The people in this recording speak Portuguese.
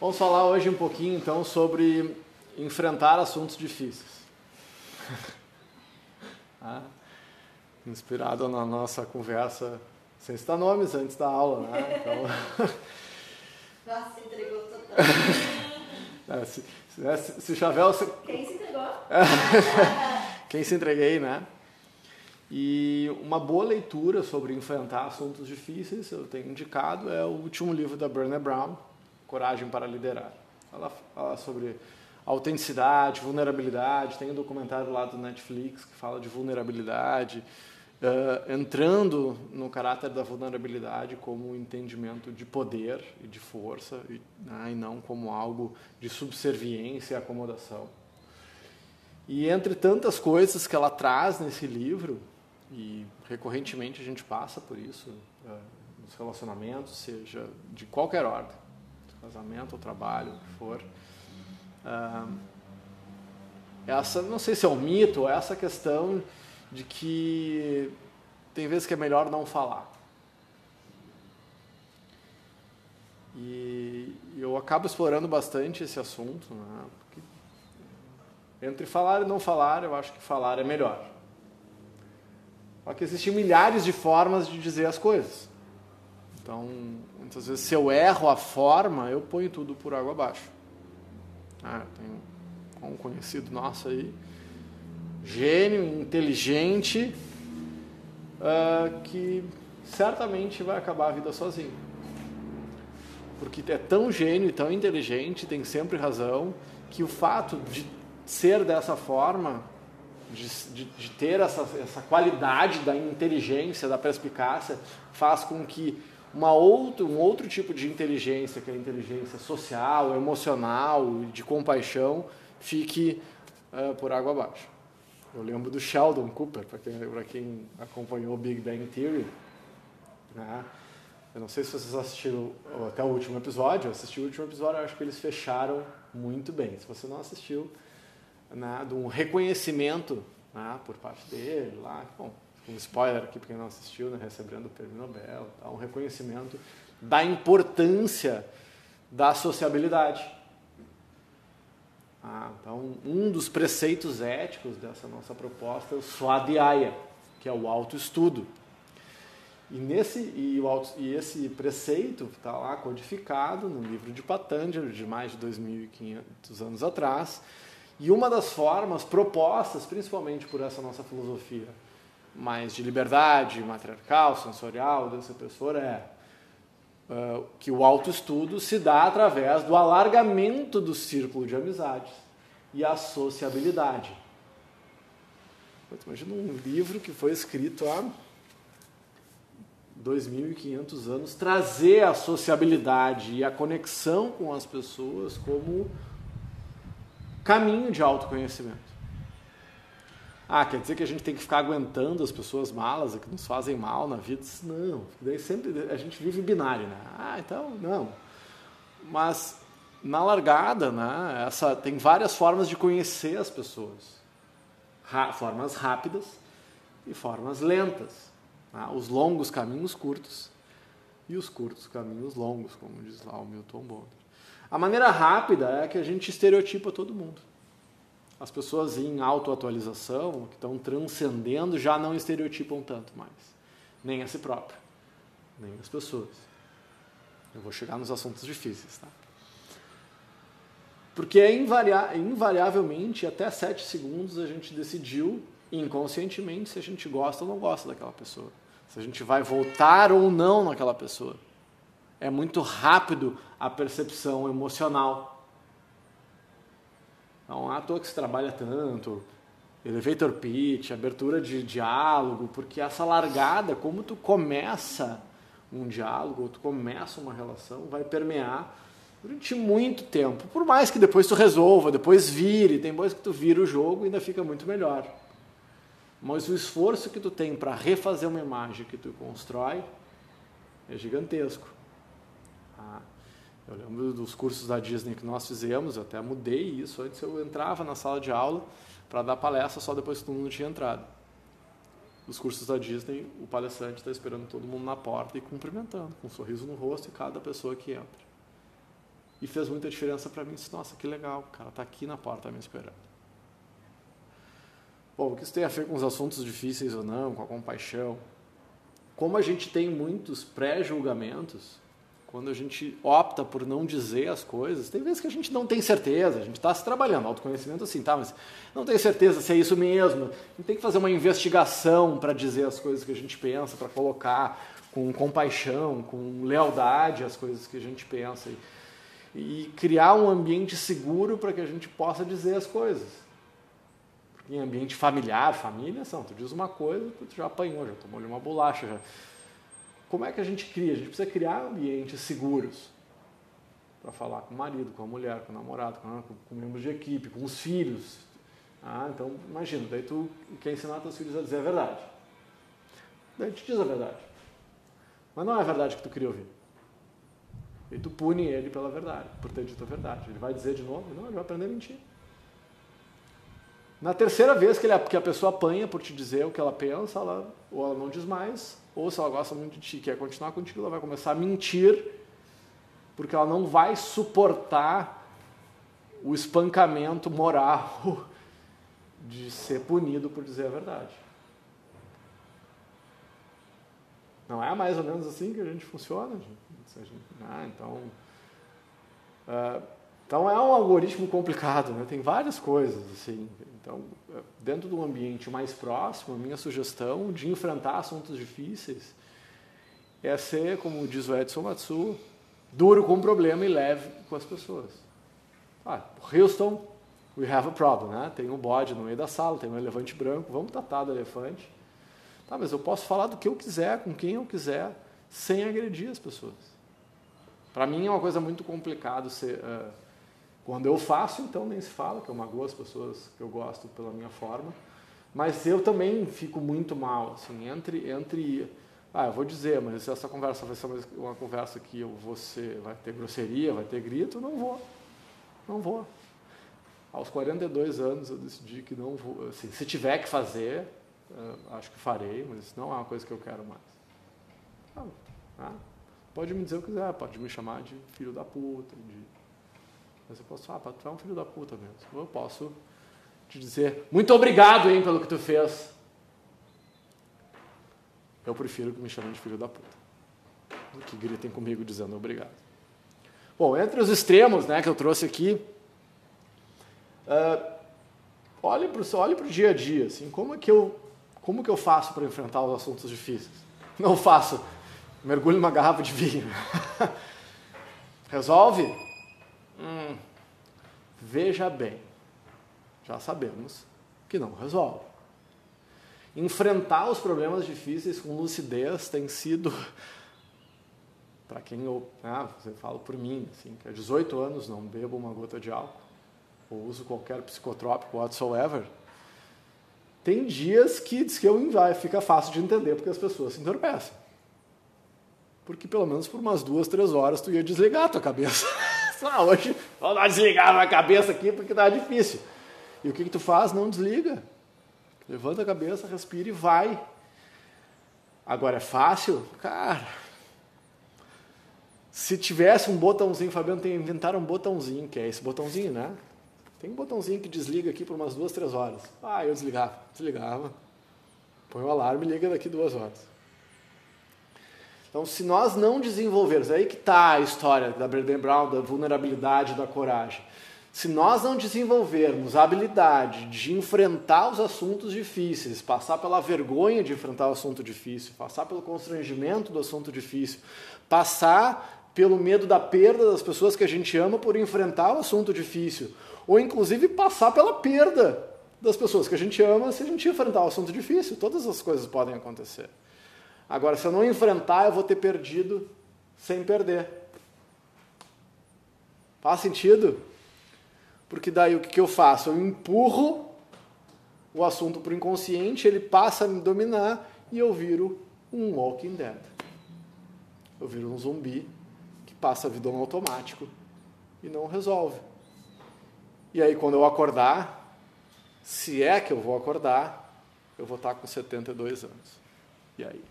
Vamos falar hoje um pouquinho então sobre enfrentar assuntos difíceis. ah, inspirado na nossa conversa sem citar nomes antes da aula, né? Então... Nossa, entregou total. é, se, se, se, o Chavel... Se... Quem se entregou? Quem se entreguei, né? E uma boa leitura sobre enfrentar assuntos difíceis, eu tenho indicado, é o último livro da Brené Brown, Coragem para Liderar. Ela fala sobre autenticidade, vulnerabilidade, tem um documentário lá do Netflix que fala de vulnerabilidade, uh, entrando no caráter da vulnerabilidade como um entendimento de poder e de força, e, né, e não como algo de subserviência e acomodação. E entre tantas coisas que ela traz nesse livro, e recorrentemente a gente passa por isso uh, nos relacionamentos, seja de qualquer ordem, casamento ou trabalho, o que for. Uh, essa, não sei se é um mito, é essa questão de que tem vezes que é melhor não falar. E eu acabo explorando bastante esse assunto, né? entre falar e não falar, eu acho que falar é melhor. Só que existem milhares de formas de dizer as coisas. Então, muitas vezes, se eu erro a forma, eu ponho tudo por água abaixo. Ah, tem um conhecido nosso aí, gênio, inteligente, uh, que certamente vai acabar a vida sozinho. Porque é tão gênio e tão inteligente, tem sempre razão, que o fato de ser dessa forma de, de, de ter essa, essa qualidade da inteligência, da perspicácia, faz com que uma outro, um outro tipo de inteligência, que é a inteligência social, emocional, de compaixão, fique uh, por água abaixo. Eu lembro do Sheldon Cooper, para quem, quem acompanhou Big Bang Theory. Né? Eu não sei se vocês assistiram até o último episódio. Eu assisti o último episódio, eu acho que eles fecharam muito bem. Se você não assistiu, né, de um reconhecimento né, por parte dele lá, bom, um spoiler aqui para quem não assistiu, né, recebendo o prêmio Nobel, tá, um reconhecimento da importância da sociabilidade. Ah, então, um dos preceitos éticos dessa nossa proposta é o Swadhyaya, que é o autoestudo. E, nesse, e, o, e esse preceito está lá codificado no livro de Patanjali, de mais de 2.500 anos atrás, e uma das formas propostas, principalmente por essa nossa filosofia mais de liberdade matriarcal, sensorial, dessa pessoa, é uh, que o autoestudo se dá através do alargamento do círculo de amizades e a sociabilidade. Imagina um livro que foi escrito há 2.500 anos, trazer a sociabilidade e a conexão com as pessoas como caminho de autoconhecimento. Ah, quer dizer que a gente tem que ficar aguentando as pessoas malas que nos fazem mal na vida? Não, daí sempre a gente vive binário, né? Ah, então não. Mas na largada, né, essa tem várias formas de conhecer as pessoas. Ra formas rápidas e formas lentas. Né? Os longos caminhos curtos e os curtos caminhos longos, como diz lá o Milton Bonder. A maneira rápida é que a gente estereotipa todo mundo. As pessoas em autoatualização, que estão transcendendo, já não estereotipam tanto mais. Nem a si próprio, nem as pessoas. Eu vou chegar nos assuntos difíceis, tá? Porque é invariavelmente, até sete segundos, a gente decidiu inconscientemente se a gente gosta ou não gosta daquela pessoa. Se a gente vai voltar ou não naquela pessoa. É muito rápido a percepção emocional. Não é à toa que se trabalha tanto, elevator pitch, abertura de diálogo, porque essa largada, como tu começa um diálogo, tu começa uma relação, vai permear durante muito tempo. Por mais que depois tu resolva, depois vire, tem depois que tu vira o jogo ainda fica muito melhor. Mas o esforço que tu tem para refazer uma imagem que tu constrói é gigantesco. Ah, eu lembro dos cursos da Disney que nós fizemos, eu até mudei isso. Antes eu entrava na sala de aula para dar palestra só depois que todo mundo tinha entrado. Os cursos da Disney, o palestrante está esperando todo mundo na porta e cumprimentando, com um sorriso no rosto e cada pessoa que entra. e fez muita diferença para mim. Disse, Nossa, que legal, o cara está aqui na porta me esperando. Bom, o que isso tem a ver com os assuntos difíceis ou não, com a compaixão? Como a gente tem muitos pré-julgamentos, quando a gente opta por não dizer as coisas, tem vezes que a gente não tem certeza, a gente está se trabalhando, autoconhecimento assim, tá, mas não tem certeza se é isso mesmo. A gente tem que fazer uma investigação para dizer as coisas que a gente pensa, para colocar com compaixão, com lealdade as coisas que a gente pensa. E, e criar um ambiente seguro para que a gente possa dizer as coisas. Porque em ambiente familiar, família, são, tu diz uma coisa, tu já apanhou, já tomou uma bolacha, já como é que a gente cria? A gente precisa criar ambientes seguros para falar com o marido, com a mulher, com o namorado, com, com membros de equipe, com os filhos. Ah, então imagina, daí tu quer ensinar teus filhos a dizer a verdade. Daí te diz a verdade. Mas não é a verdade que tu queria ouvir. E tu pune ele pela verdade, por ter dito a verdade. Ele vai dizer de novo? Não, ele vai aprender a mentir. Na terceira vez que, ele, que a pessoa apanha por te dizer o que ela pensa, ela, ou ela não diz mais, ou se ela gosta muito de ti quer continuar contigo, ela vai começar a mentir, porque ela não vai suportar o espancamento moral de ser punido por dizer a verdade. Não é mais ou menos assim que a gente funciona? Ah, então. Uh, então é um algoritmo complicado, né? tem várias coisas. Assim. Então, dentro de um ambiente mais próximo, a minha sugestão de enfrentar assuntos difíceis é ser, como diz o Edson Matsu, duro com o problema e leve com as pessoas. Ah, Houston, we have a problem, né? Tem um bode no meio da sala, tem um elefante branco, vamos tratar do elefante. Tá, mas eu posso falar do que eu quiser, com quem eu quiser, sem agredir as pessoas. Para mim é uma coisa muito complicada ser... Uh, quando eu faço, então nem se fala, que eu magoo as pessoas que eu gosto pela minha forma. Mas eu também fico muito mal, assim, entre, entre ah, eu vou dizer, mas se essa conversa vai ser uma conversa que eu vou ser, vai ter grosseria, vai ter grito, não vou. Não vou. Aos 42 anos eu decidi que não vou, assim, se tiver que fazer, uh, acho que farei, mas isso não é uma coisa que eu quero mais. Ah, ah, pode me dizer o que quiser, pode me chamar de filho da puta, de mas eu posso falar, ah, tu é um filho da puta mesmo. Eu posso te dizer, muito obrigado, hein, pelo que tu fez. Eu prefiro que me chamem de filho da puta. Do que gritem comigo dizendo obrigado. Bom, entre os extremos né, que eu trouxe aqui, uh, olhe para o dia a dia. Assim, como, é que eu, como que eu faço para enfrentar os assuntos difíceis? Não faço. Mergulho numa garrafa de vinho. Resolve? Hum, veja bem, já sabemos que não resolve. Enfrentar os problemas difíceis com lucidez tem sido, para quem eu, ah, você fala por mim, assim, que há 18 anos não bebo uma gota de álcool, ou uso qualquer psicotrópico whatsoever, tem dias que diz que eu fica fácil de entender porque as pessoas se entorpecem. Porque pelo menos por umas duas, três horas tu ia desligar a tua cabeça. Ah, hoje vamos dar desligar na cabeça aqui porque tá difícil. E o que, que tu faz? Não desliga. Levanta a cabeça, respira e vai. Agora é fácil? Cara, se tivesse um botãozinho, Fabiano tem inventaram um botãozinho, que é esse botãozinho, né? Tem um botãozinho que desliga aqui por umas duas, três horas. Ah, eu desligava, desligava. Põe o alarme e liga daqui duas horas. Então, se nós não desenvolvermos, é aí que está a história da Brené Brown, da vulnerabilidade, da coragem. Se nós não desenvolvermos a habilidade de enfrentar os assuntos difíceis, passar pela vergonha de enfrentar o assunto difícil, passar pelo constrangimento do assunto difícil, passar pelo medo da perda das pessoas que a gente ama por enfrentar o assunto difícil, ou inclusive passar pela perda das pessoas que a gente ama se a gente enfrentar o assunto difícil, todas as coisas podem acontecer. Agora, se eu não enfrentar, eu vou ter perdido sem perder. Faz sentido? Porque daí o que, eu faço? Eu empurro o assunto para o inconsciente, ele passa a me dominar e eu viro um Walking Dead. Eu viro um zumbi que passa a vida no automático e não resolve. E aí, quando eu acordar, se é que eu vou acordar, eu vou estar com 72 anos. E aí?